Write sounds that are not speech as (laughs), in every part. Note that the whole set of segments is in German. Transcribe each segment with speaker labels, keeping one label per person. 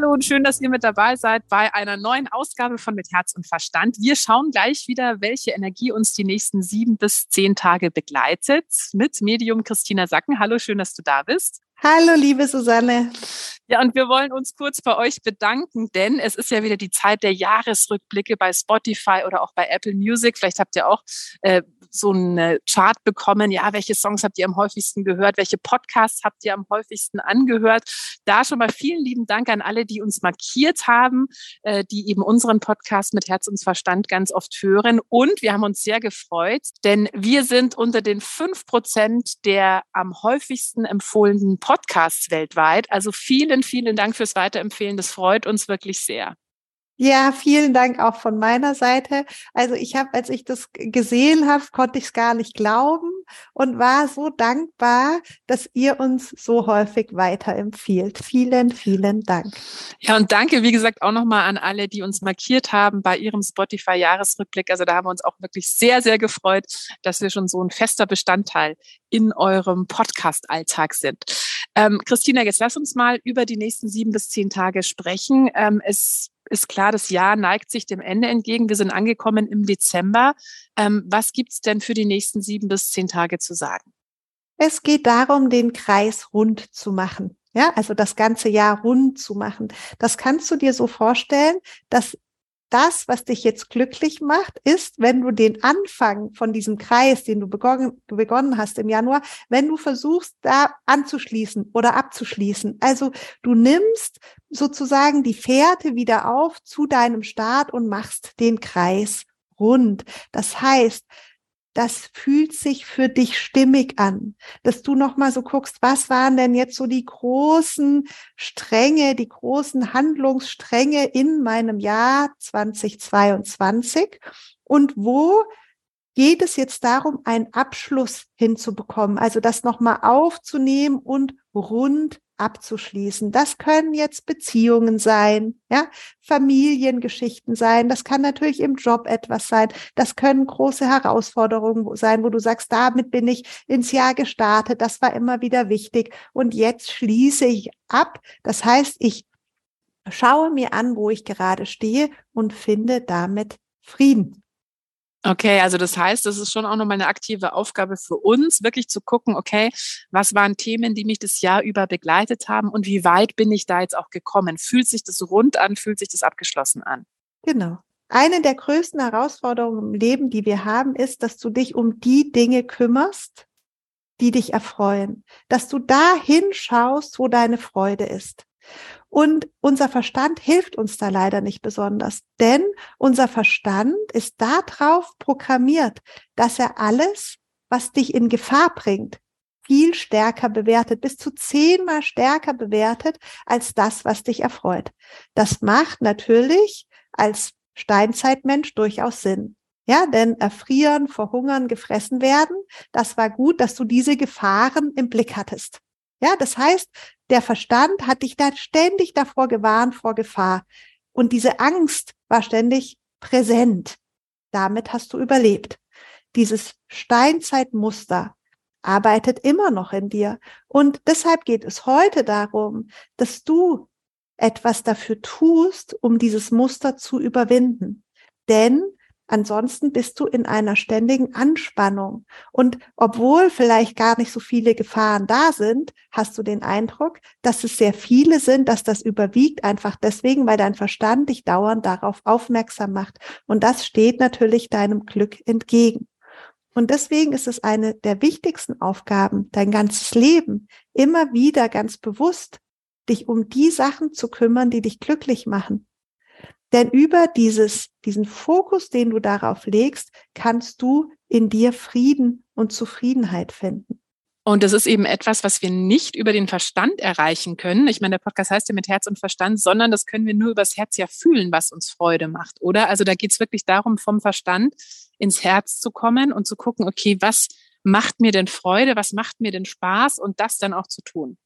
Speaker 1: Hallo und schön, dass ihr mit dabei seid bei einer neuen Ausgabe von Mit Herz und Verstand. Wir schauen gleich wieder, welche Energie uns die nächsten sieben bis zehn Tage begleitet mit Medium Christina Sacken. Hallo, schön, dass du da bist.
Speaker 2: Hallo, liebe Susanne.
Speaker 1: Ja, und wir wollen uns kurz bei euch bedanken, denn es ist ja wieder die Zeit der Jahresrückblicke bei Spotify oder auch bei Apple Music. Vielleicht habt ihr auch äh, so einen Chart bekommen. Ja, welche Songs habt ihr am häufigsten gehört? Welche Podcasts habt ihr am häufigsten angehört? Da schon mal vielen lieben Dank an alle, die uns markiert haben, äh, die eben unseren Podcast mit Herz und Verstand ganz oft hören. Und wir haben uns sehr gefreut, denn wir sind unter den fünf Prozent der am häufigsten empfohlenen Podcasts weltweit. Also vielen, vielen Dank fürs Weiterempfehlen. Das freut uns wirklich sehr.
Speaker 2: Ja, vielen Dank auch von meiner Seite. Also ich habe, als ich das gesehen habe, konnte ich es gar nicht glauben und war so dankbar, dass ihr uns so häufig weiterempfiehlt. Vielen, vielen Dank.
Speaker 1: Ja, und danke, wie gesagt, auch nochmal an alle, die uns markiert haben bei ihrem Spotify-Jahresrückblick. Also da haben wir uns auch wirklich sehr, sehr gefreut, dass wir schon so ein fester Bestandteil in eurem Podcast-Alltag sind. Ähm, Christina, jetzt lass uns mal über die nächsten sieben bis zehn Tage sprechen. Ähm, es ist klar, das Jahr neigt sich dem Ende entgegen. Wir sind angekommen im Dezember. Ähm, was gibt es denn für die nächsten sieben bis zehn Tage zu sagen?
Speaker 2: Es geht darum, den Kreis rund zu machen. Ja, also das ganze Jahr rund zu machen. Das kannst du dir so vorstellen, dass das, was dich jetzt glücklich macht, ist, wenn du den Anfang von diesem Kreis, den du begonnen, begonnen hast im Januar, wenn du versuchst, da anzuschließen oder abzuschließen. Also du nimmst sozusagen die Fährte wieder auf zu deinem Start und machst den Kreis rund. Das heißt, das fühlt sich für dich stimmig an, dass du noch mal so guckst, was waren denn jetzt so die großen Stränge, die großen Handlungsstränge in meinem Jahr 2022 und wo geht es jetzt darum, einen Abschluss hinzubekommen, also das noch mal aufzunehmen und rund abzuschließen. Das können jetzt Beziehungen sein, ja, Familiengeschichten sein. Das kann natürlich im Job etwas sein. Das können große Herausforderungen sein, wo du sagst, damit bin ich ins Jahr gestartet. Das war immer wieder wichtig. Und jetzt schließe ich ab. Das heißt, ich schaue mir an, wo ich gerade stehe und finde damit Frieden.
Speaker 1: Okay, also das heißt, das ist schon auch nochmal eine aktive Aufgabe für uns, wirklich zu gucken, okay, was waren Themen, die mich das Jahr über begleitet haben und wie weit bin ich da jetzt auch gekommen? Fühlt sich das rund an? Fühlt sich das abgeschlossen an?
Speaker 2: Genau. Eine der größten Herausforderungen im Leben, die wir haben, ist, dass du dich um die Dinge kümmerst, die dich erfreuen, dass du da hinschaust, wo deine Freude ist. Und unser Verstand hilft uns da leider nicht besonders, denn unser Verstand ist darauf programmiert, dass er alles, was dich in Gefahr bringt, viel stärker bewertet, bis zu zehnmal stärker bewertet als das, was dich erfreut. Das macht natürlich als Steinzeitmensch durchaus Sinn. Ja, denn erfrieren, verhungern, gefressen werden, das war gut, dass du diese Gefahren im Blick hattest. Ja, das heißt, der Verstand hat dich da ständig davor gewarnt, vor Gefahr. Und diese Angst war ständig präsent. Damit hast du überlebt. Dieses Steinzeitmuster arbeitet immer noch in dir. Und deshalb geht es heute darum, dass du etwas dafür tust, um dieses Muster zu überwinden. Denn Ansonsten bist du in einer ständigen Anspannung. Und obwohl vielleicht gar nicht so viele Gefahren da sind, hast du den Eindruck, dass es sehr viele sind, dass das überwiegt, einfach deswegen, weil dein Verstand dich dauernd darauf aufmerksam macht. Und das steht natürlich deinem Glück entgegen. Und deswegen ist es eine der wichtigsten Aufgaben, dein ganzes Leben immer wieder ganz bewusst, dich um die Sachen zu kümmern, die dich glücklich machen. Denn über dieses, diesen Fokus, den du darauf legst, kannst du in dir Frieden und Zufriedenheit finden.
Speaker 1: Und das ist eben etwas, was wir nicht über den Verstand erreichen können. Ich meine, der Podcast heißt ja mit Herz und Verstand, sondern das können wir nur übers Herz ja fühlen, was uns Freude macht, oder? Also da geht es wirklich darum, vom Verstand ins Herz zu kommen und zu gucken, okay, was, macht mir denn Freude, was macht mir denn Spaß und das dann auch zu tun.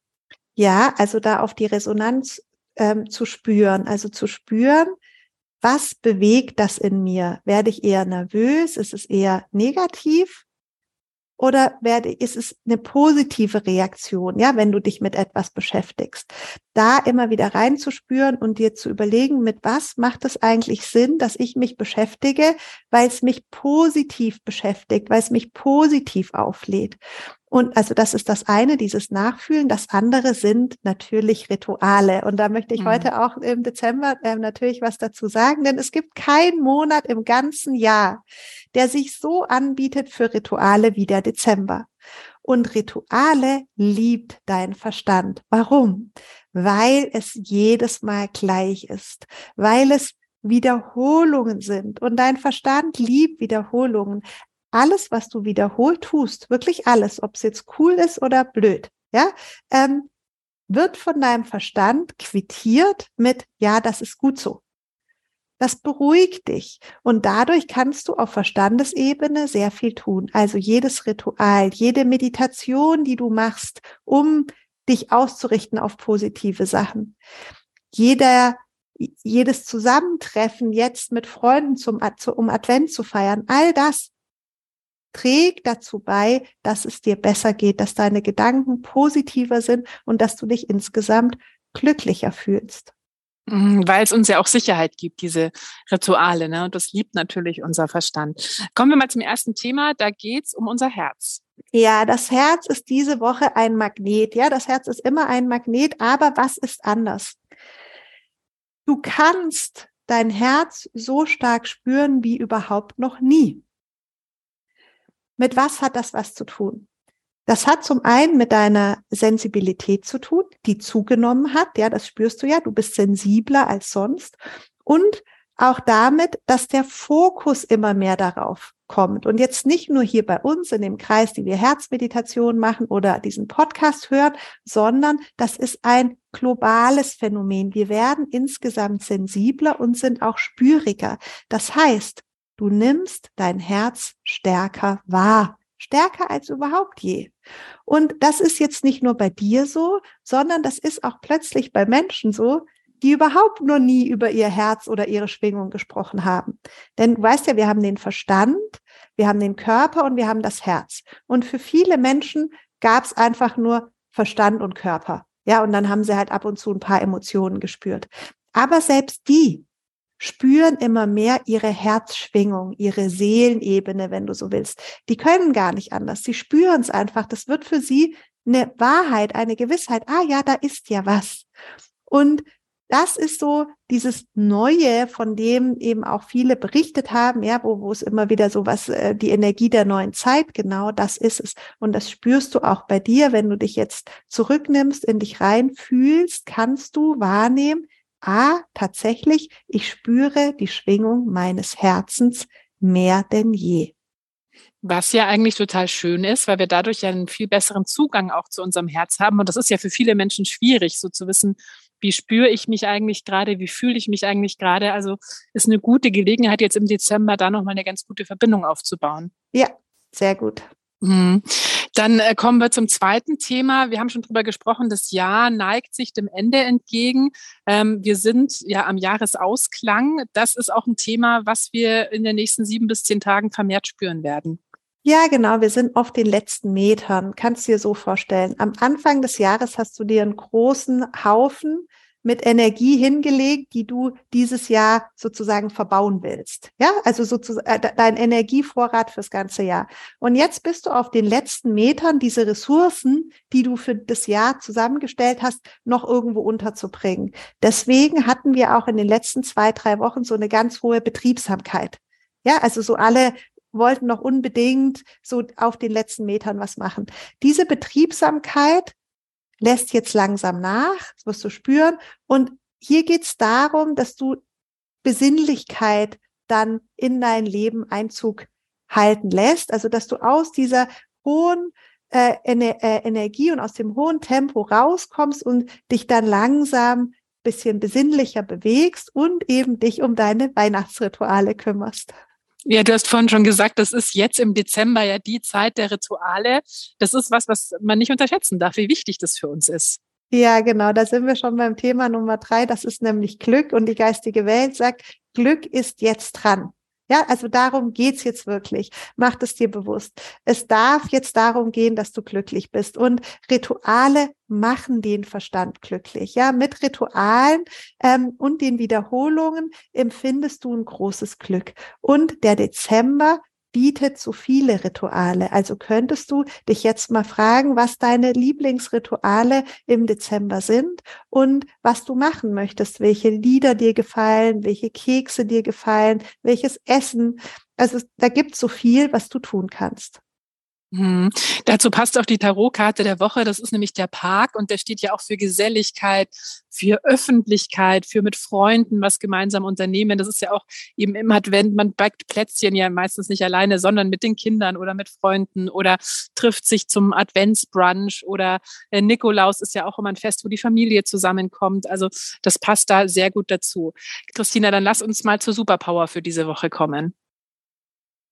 Speaker 2: Ja, also da auf die Resonanz ähm, zu spüren, also zu spüren, was bewegt das in mir? Werde ich eher nervös? Ist es eher negativ? Oder werde, ist es eine positive Reaktion, ja, wenn du dich mit etwas beschäftigst? Da immer wieder reinzuspüren und dir zu überlegen, mit was macht es eigentlich Sinn, dass ich mich beschäftige, weil es mich positiv beschäftigt, weil es mich positiv auflädt. Und also das ist das eine, dieses Nachfühlen. Das andere sind natürlich Rituale. Und da möchte ich mhm. heute auch im Dezember äh, natürlich was dazu sagen, denn es gibt keinen Monat im ganzen Jahr, der sich so anbietet für Rituale wie der Dezember. Und Rituale liebt dein Verstand. Warum? Weil es jedes Mal gleich ist, weil es Wiederholungen sind und dein Verstand liebt Wiederholungen alles, was du wiederholt tust, wirklich alles, ob es jetzt cool ist oder blöd, ja, ähm, wird von deinem Verstand quittiert mit, ja, das ist gut so. Das beruhigt dich und dadurch kannst du auf Verstandesebene sehr viel tun. Also jedes Ritual, jede Meditation, die du machst, um dich auszurichten auf positive Sachen. Jeder, jedes Zusammentreffen jetzt mit Freunden zum, um Advent zu feiern, all das trägt dazu bei, dass es dir besser geht, dass deine Gedanken positiver sind und dass du dich insgesamt glücklicher fühlst.
Speaker 1: Mhm, weil es uns ja auch Sicherheit gibt, diese Rituale, ne? Und das liebt natürlich unser Verstand. Kommen wir mal zum ersten Thema. Da geht's um unser Herz.
Speaker 2: Ja, das Herz ist diese Woche ein Magnet. Ja, das Herz ist immer ein Magnet, aber was ist anders? Du kannst dein Herz so stark spüren wie überhaupt noch nie. Mit was hat das was zu tun? Das hat zum einen mit deiner Sensibilität zu tun, die zugenommen hat. Ja, das spürst du ja. Du bist sensibler als sonst. Und auch damit, dass der Fokus immer mehr darauf kommt. Und jetzt nicht nur hier bei uns in dem Kreis, die wir Herzmeditation machen oder diesen Podcast hören, sondern das ist ein globales Phänomen. Wir werden insgesamt sensibler und sind auch spüriger. Das heißt, Du nimmst dein Herz stärker wahr, stärker als überhaupt je. Und das ist jetzt nicht nur bei dir so, sondern das ist auch plötzlich bei Menschen so, die überhaupt noch nie über ihr Herz oder ihre Schwingung gesprochen haben. Denn du weißt ja, wir haben den Verstand, wir haben den Körper und wir haben das Herz. Und für viele Menschen gab es einfach nur Verstand und Körper. Ja, und dann haben sie halt ab und zu ein paar Emotionen gespürt. Aber selbst die spüren immer mehr ihre Herzschwingung, ihre Seelenebene, wenn du so willst. Die können gar nicht anders. Sie spüren es einfach. Das wird für sie eine Wahrheit, eine Gewissheit. Ah ja, da ist ja was. Und das ist so dieses Neue, von dem eben auch viele berichtet haben, ja, wo, wo es immer wieder so was, äh, die Energie der neuen Zeit, genau das ist es. Und das spürst du auch bei dir, wenn du dich jetzt zurücknimmst, in dich reinfühlst, kannst du wahrnehmen, ah, tatsächlich, ich spüre die Schwingung meines Herzens mehr denn je.
Speaker 1: Was ja eigentlich total schön ist, weil wir dadurch ja einen viel besseren Zugang auch zu unserem Herz haben. Und das ist ja für viele Menschen schwierig, so zu wissen, wie spüre ich mich eigentlich gerade, wie fühle ich mich eigentlich gerade. Also ist eine gute Gelegenheit, jetzt im Dezember da nochmal eine ganz gute Verbindung aufzubauen.
Speaker 2: Ja, sehr gut.
Speaker 1: Mhm. Dann äh, kommen wir zum zweiten Thema. Wir haben schon drüber gesprochen, das Jahr neigt sich dem Ende entgegen. Ähm, wir sind ja am Jahresausklang. Das ist auch ein Thema, was wir in den nächsten sieben bis zehn Tagen vermehrt spüren werden.
Speaker 2: Ja, genau. Wir sind auf den letzten Metern. Kannst du dir so vorstellen. Am Anfang des Jahres hast du dir einen großen Haufen mit Energie hingelegt, die du dieses Jahr sozusagen verbauen willst. Ja, also sozusagen äh, dein Energievorrat fürs ganze Jahr. Und jetzt bist du auf den letzten Metern, diese Ressourcen, die du für das Jahr zusammengestellt hast, noch irgendwo unterzubringen. Deswegen hatten wir auch in den letzten zwei, drei Wochen so eine ganz hohe Betriebsamkeit. Ja, also so alle wollten noch unbedingt so auf den letzten Metern was machen. Diese Betriebsamkeit lässt jetzt langsam nach, das wirst du spüren. Und hier geht es darum, dass du Besinnlichkeit dann in dein Leben Einzug halten lässt. Also dass du aus dieser hohen äh, Ener äh, Energie und aus dem hohen Tempo rauskommst und dich dann langsam bisschen besinnlicher bewegst und eben dich um deine Weihnachtsrituale kümmerst.
Speaker 1: Ja, du hast vorhin schon gesagt, das ist jetzt im Dezember ja die Zeit der Rituale. Das ist was, was man nicht unterschätzen darf, wie wichtig das für uns ist.
Speaker 2: Ja, genau, da sind wir schon beim Thema Nummer drei. Das ist nämlich Glück und die geistige Welt sagt, Glück ist jetzt dran. Ja, also darum geht's jetzt wirklich. Mach es dir bewusst. Es darf jetzt darum gehen, dass du glücklich bist. Und Rituale machen den Verstand glücklich. Ja, mit Ritualen ähm, und den Wiederholungen empfindest du ein großes Glück. Und der Dezember bietet so viele Rituale. Also könntest du dich jetzt mal fragen, was deine Lieblingsrituale im Dezember sind und was du machen möchtest, welche Lieder dir gefallen, welche Kekse dir gefallen, welches Essen. Also da gibt es so viel, was du tun kannst.
Speaker 1: Mhm. Dazu passt auch die Tarotkarte der Woche. Das ist nämlich der Park und der steht ja auch für Geselligkeit, für Öffentlichkeit, für mit Freunden was gemeinsam unternehmen. Das ist ja auch eben im Advent. Man backt Plätzchen ja meistens nicht alleine, sondern mit den Kindern oder mit Freunden oder trifft sich zum Adventsbrunch oder äh, Nikolaus ist ja auch immer ein Fest, wo die Familie zusammenkommt. Also das passt da sehr gut dazu. Christina, dann lass uns mal zur Superpower für diese Woche kommen.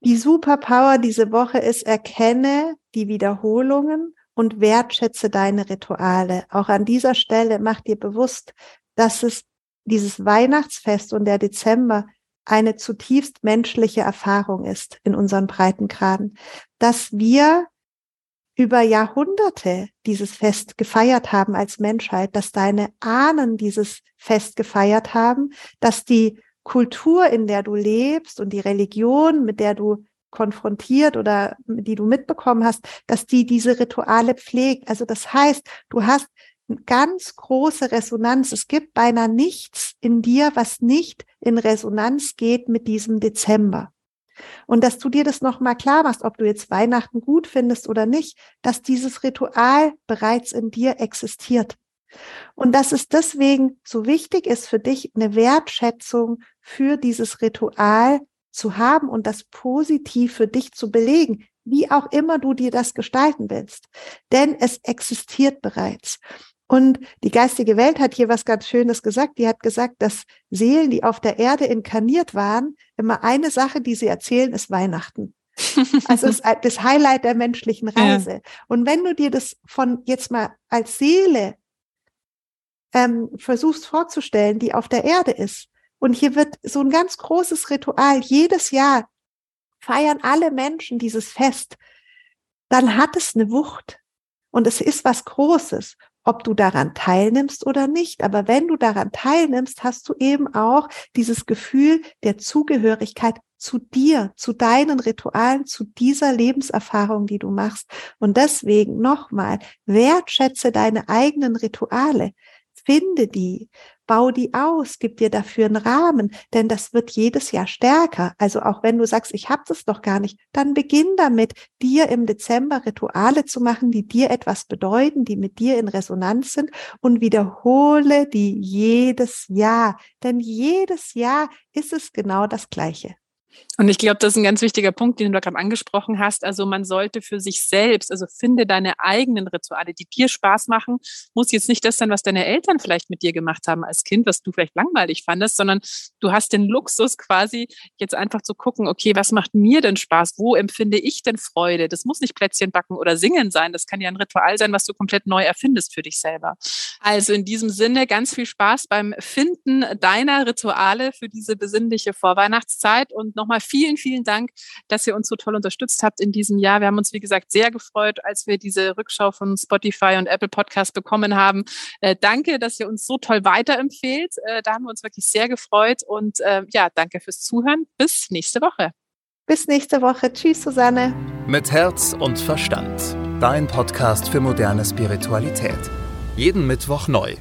Speaker 2: Die Superpower diese Woche ist, erkenne die Wiederholungen und wertschätze deine Rituale. Auch an dieser Stelle mach dir bewusst, dass es dieses Weihnachtsfest und der Dezember eine zutiefst menschliche Erfahrung ist in unseren Breitengraden, dass wir über Jahrhunderte dieses Fest gefeiert haben als Menschheit, dass deine Ahnen dieses Fest gefeiert haben, dass die Kultur, in der du lebst und die Religion, mit der du konfrontiert oder die du mitbekommen hast, dass die diese Rituale pflegt. Also das heißt, du hast eine ganz große Resonanz. Es gibt beinahe nichts in dir, was nicht in Resonanz geht mit diesem Dezember. Und dass du dir das nochmal klar machst, ob du jetzt Weihnachten gut findest oder nicht, dass dieses Ritual bereits in dir existiert. Und dass es deswegen so wichtig ist für dich, eine Wertschätzung für dieses Ritual zu haben und das positiv für dich zu belegen, wie auch immer du dir das gestalten willst. Denn es existiert bereits. Und die geistige Welt hat hier was ganz Schönes gesagt. Die hat gesagt, dass Seelen, die auf der Erde inkarniert waren, immer eine Sache, die sie erzählen, ist Weihnachten. (laughs) Also ist das Highlight der menschlichen Reise. Ja. Und wenn du dir das von jetzt mal als Seele ähm, versuchst vorzustellen, die auf der Erde ist. Und hier wird so ein ganz großes Ritual. Jedes Jahr feiern alle Menschen dieses Fest. Dann hat es eine Wucht. Und es ist was Großes, ob du daran teilnimmst oder nicht. Aber wenn du daran teilnimmst, hast du eben auch dieses Gefühl der Zugehörigkeit zu dir, zu deinen Ritualen, zu dieser Lebenserfahrung, die du machst. Und deswegen nochmal, wertschätze deine eigenen Rituale. Finde die, bau die aus, gib dir dafür einen Rahmen, denn das wird jedes Jahr stärker. Also auch wenn du sagst, ich habe das doch gar nicht, dann beginn damit, dir im Dezember Rituale zu machen, die dir etwas bedeuten, die mit dir in Resonanz sind und wiederhole die jedes Jahr, denn jedes Jahr ist es genau das Gleiche.
Speaker 1: Und ich glaube, das ist ein ganz wichtiger Punkt, den du gerade angesprochen hast. Also man sollte für sich selbst, also finde deine eigenen Rituale, die dir Spaß machen. Muss jetzt nicht das sein, was deine Eltern vielleicht mit dir gemacht haben als Kind, was du vielleicht langweilig fandest, sondern du hast den Luxus quasi jetzt einfach zu gucken, okay, was macht mir denn Spaß? Wo empfinde ich denn Freude? Das muss nicht Plätzchen backen oder singen sein. Das kann ja ein Ritual sein, was du komplett neu erfindest für dich selber. Also in diesem Sinne ganz viel Spaß beim Finden deiner Rituale für diese besinnliche Vorweihnachtszeit und nochmal vielen, vielen Dank, dass ihr uns so toll unterstützt habt in diesem Jahr. Wir haben uns, wie gesagt, sehr gefreut, als wir diese Rückschau von Spotify und Apple Podcast bekommen haben. Äh, danke, dass ihr uns so toll weiterempfehlt. Äh, da haben wir uns wirklich sehr gefreut. Und äh, ja, danke fürs Zuhören. Bis nächste Woche.
Speaker 2: Bis nächste Woche. Tschüss, Susanne.
Speaker 3: Mit Herz und Verstand. Dein Podcast für moderne Spiritualität. Jeden Mittwoch neu.